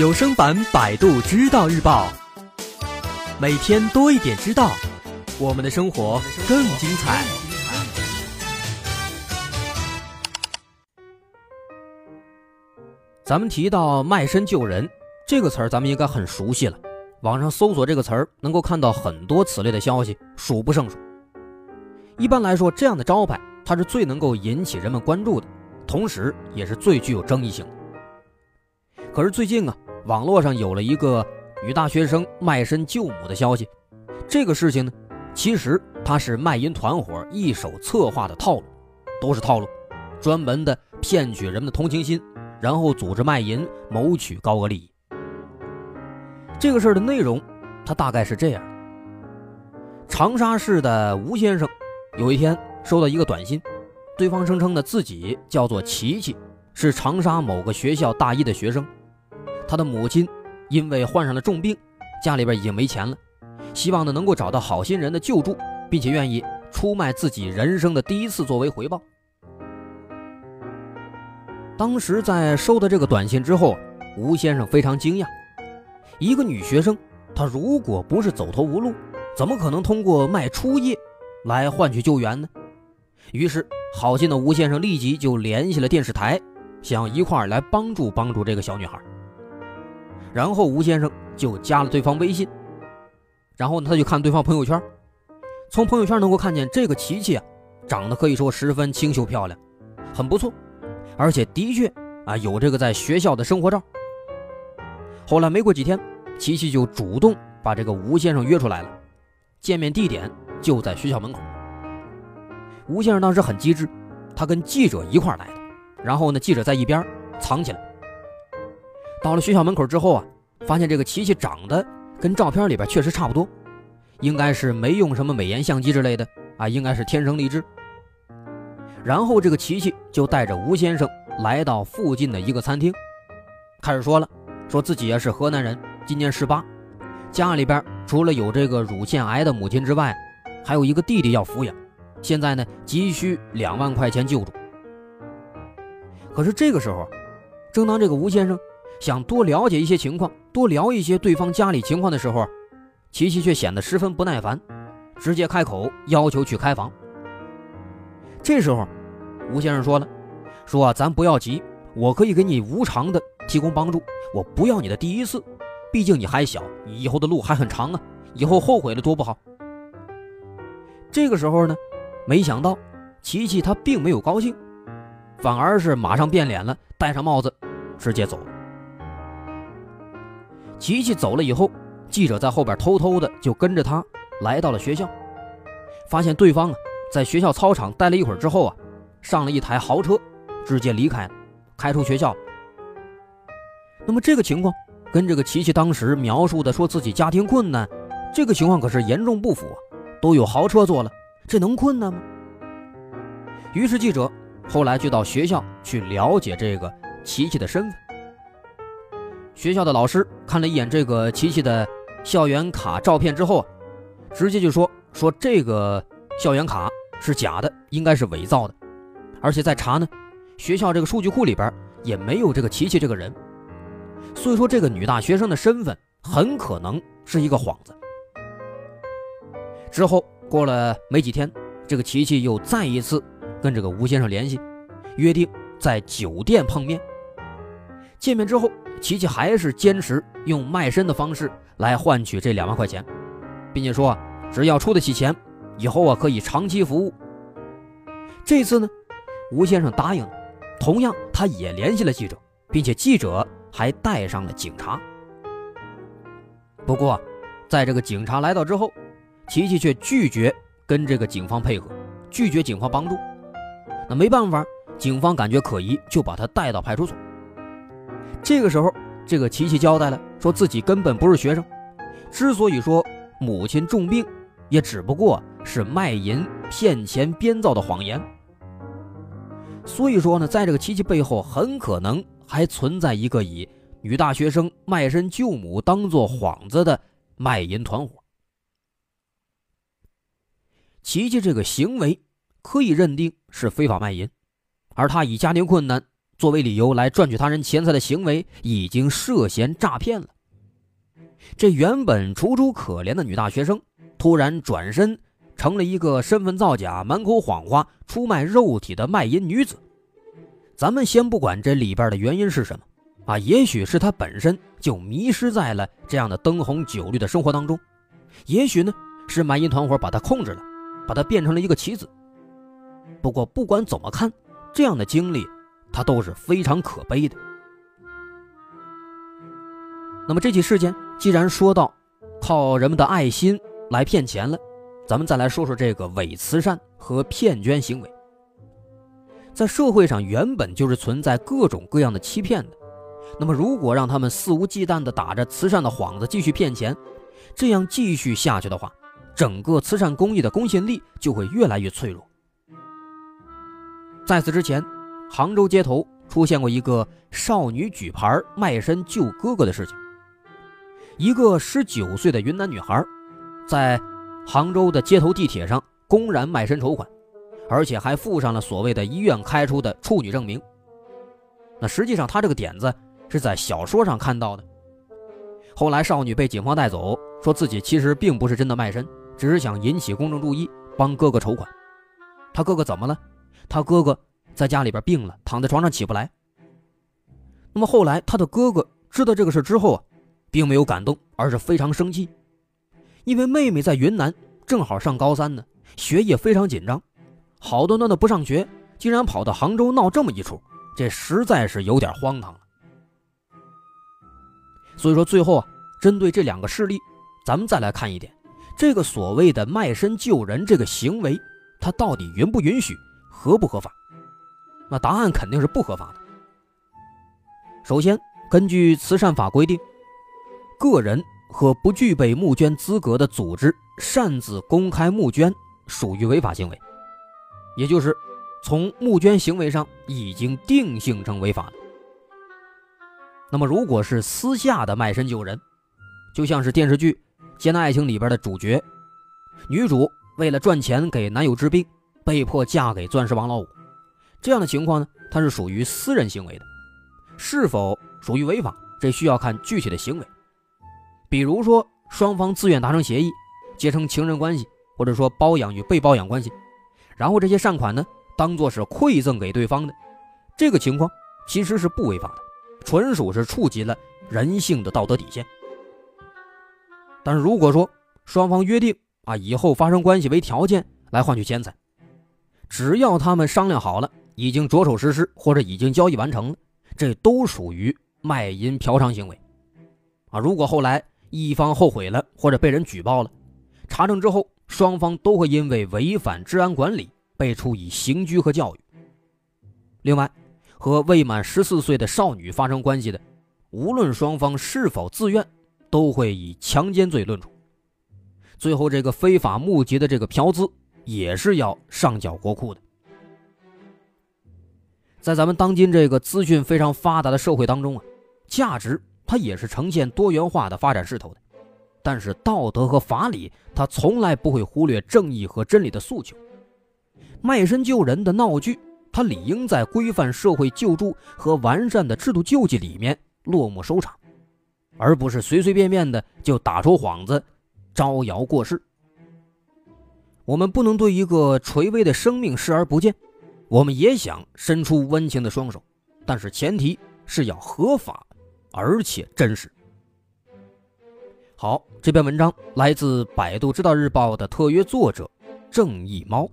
有声版《百度知道日报》，每天多一点知道，我们的生活更精彩。咱们提到卖身救人这个词儿，咱们应该很熟悉了。网上搜索这个词儿，能够看到很多此类的消息，数不胜数。一般来说，这样的招牌，它是最能够引起人们关注的。同时，也是最具有争议性的。可是最近啊，网络上有了一个女大学生卖身救母的消息。这个事情呢，其实它是卖淫团伙一手策划的套路，都是套路，专门的骗取人们的同情心，然后组织卖淫，谋取高额利益。这个事儿的内容，它大概是这样：长沙市的吴先生有一天收到一个短信。对方声称呢，自己叫做琪琪，是长沙某个学校大一的学生。他的母亲因为患上了重病，家里边已经没钱了，希望呢能够找到好心人的救助，并且愿意出卖自己人生的第一次作为回报。当时在收到这个短信之后，吴先生非常惊讶：一个女学生，她如果不是走投无路，怎么可能通过卖初夜来换取救援呢？于是。好心的吴先生立即就联系了电视台，想一块来帮助帮助这个小女孩。然后吴先生就加了对方微信，然后呢，他就看对方朋友圈，从朋友圈能够看见这个琪琪啊，长得可以说十分清秀漂亮，很不错，而且的确啊有这个在学校的生活照。后来没过几天，琪琪就主动把这个吴先生约出来了，见面地点就在学校门口。吴先生当时很机智，他跟记者一块来的，然后呢，记者在一边藏起来。到了学校门口之后啊，发现这个琪琪长得跟照片里边确实差不多，应该是没用什么美颜相机之类的啊，应该是天生丽质。然后这个琪琪就带着吴先生来到附近的一个餐厅，开始说了，说自己也是河南人，今年十八，家里边除了有这个乳腺癌的母亲之外，还有一个弟弟要抚养。现在呢，急需两万块钱救助。可是这个时候，正当这个吴先生想多了解一些情况，多聊一些对方家里情况的时候，琪琪却显得十分不耐烦，直接开口要求去开房。这时候，吴先生说了：“说啊咱不要急，我可以给你无偿的提供帮助，我不要你的第一次，毕竟你还小，以后的路还很长啊，以后后悔了多不好。”这个时候呢。没想到，琪琪他并没有高兴，反而是马上变脸了，戴上帽子，直接走了。琪琪走了以后，记者在后边偷偷的就跟着他来到了学校，发现对方啊在学校操场待了一会儿之后啊，上了一台豪车，直接离开了，开出学校。那么这个情况跟这个琪琪当时描述的说自己家庭困难，这个情况可是严重不符啊，都有豪车坐了。这能困难吗？于是记者后来就到学校去了解这个琪琪的身份。学校的老师看了一眼这个琪琪的校园卡照片之后啊，直接就说说这个校园卡是假的，应该是伪造的。而且再查呢，学校这个数据库里边也没有这个琪琪这个人，所以说这个女大学生的身份很可能是一个幌子。之后。过了没几天，这个琪琪又再一次跟这个吴先生联系，约定在酒店碰面。见面之后，琪琪还是坚持用卖身的方式来换取这两万块钱，并且说只要出得起钱，以后啊可以长期服务。这次呢，吴先生答应了，同样他也联系了记者，并且记者还带上了警察。不过，在这个警察来到之后，琪琪却拒绝跟这个警方配合，拒绝警方帮助。那没办法，警方感觉可疑，就把他带到派出所。这个时候，这个琪琪交代了，说自己根本不是学生，之所以说母亲重病，也只不过是卖淫骗钱编造的谎言。所以说呢，在这个琪琪背后，很可能还存在一个以女大学生卖身救母当做幌子的卖淫团伙。琪琪这个行为可以认定是非法卖淫，而他以家庭困难作为理由来赚取他人钱财的行为已经涉嫌诈骗了。这原本楚楚可怜的女大学生，突然转身成了一个身份造假、满口谎话、出卖肉体的卖淫女子。咱们先不管这里边的原因是什么，啊，也许是她本身就迷失在了这样的灯红酒绿的生活当中，也许呢是卖淫团伙把她控制了，把她变成了一个棋子。不过不管怎么看，这样的经历，他都是非常可悲的。那么这起事件既然说到靠人们的爱心来骗钱了，咱们再来说说这个伪慈善和骗捐行为。在社会上原本就是存在各种各样的欺骗的，那么如果让他们肆无忌惮地打着慈善的幌子继续骗钱，这样继续下去的话，整个慈善公益的公信力就会越来越脆弱。在此之前，杭州街头出现过一个少女举牌卖身救哥哥的事情。一个十九岁的云南女孩，在杭州的街头地铁上公然卖身筹款。而且还附上了所谓的医院开出的处女证明。那实际上，他这个点子是在小说上看到的。后来，少女被警方带走，说自己其实并不是真的卖身，只是想引起公众注意，帮哥哥筹款。他哥哥怎么了？他哥哥在家里边病了，躺在床上起不来。那么后来，他的哥哥知道这个事之后啊，并没有感动，而是非常生气，因为妹妹在云南正好上高三呢，学业非常紧张。好端端的不上学，竟然跑到杭州闹这么一出，这实在是有点荒唐了。所以说，最后啊，针对这两个事例，咱们再来看一点，这个所谓的卖身救人这个行为，它到底允不允许，合不合法？那答案肯定是不合法的。首先，根据慈善法规定，个人和不具备募捐资格的组织擅自公开募捐，属于违法行为。也就是从募捐行为上已经定性成违法的。那么，如果是私下的卖身救人，就像是电视剧《艰难爱情》里边的主角，女主为了赚钱给男友治病，被迫嫁给钻石王老五，这样的情况呢，它是属于私人行为的，是否属于违法，这需要看具体的行为。比如说，双方自愿达成协议，结成情人关系，或者说包养与被包养关系。然后这些善款呢，当做是馈赠给对方的，这个情况其实是不违法的，纯属是触及了人性的道德底线。但是如果说双方约定啊，以后发生关系为条件来换取钱财，只要他们商量好了，已经着手实施或者已经交易完成了，这都属于卖淫嫖娼行为。啊，如果后来一方后悔了或者被人举报了，查证之后。双方都会因为违反治安管理被处以刑拘和教育。另外，和未满十四岁的少女发生关系的，无论双方是否自愿，都会以强奸罪论处。最后，这个非法募集的这个嫖资也是要上缴国库的。在咱们当今这个资讯非常发达的社会当中啊，价值它也是呈现多元化的发展势头的。但是道德和法理，它从来不会忽略正义和真理的诉求。卖身救人的闹剧，它理应在规范社会救助和完善的制度救济里面落幕收场，而不是随随便便的就打出幌子，招摇过市。我们不能对一个垂危的生命视而不见，我们也想伸出温情的双手，但是前提是要合法，而且真实。好，这篇文章来自百度知道日报的特约作者正义猫。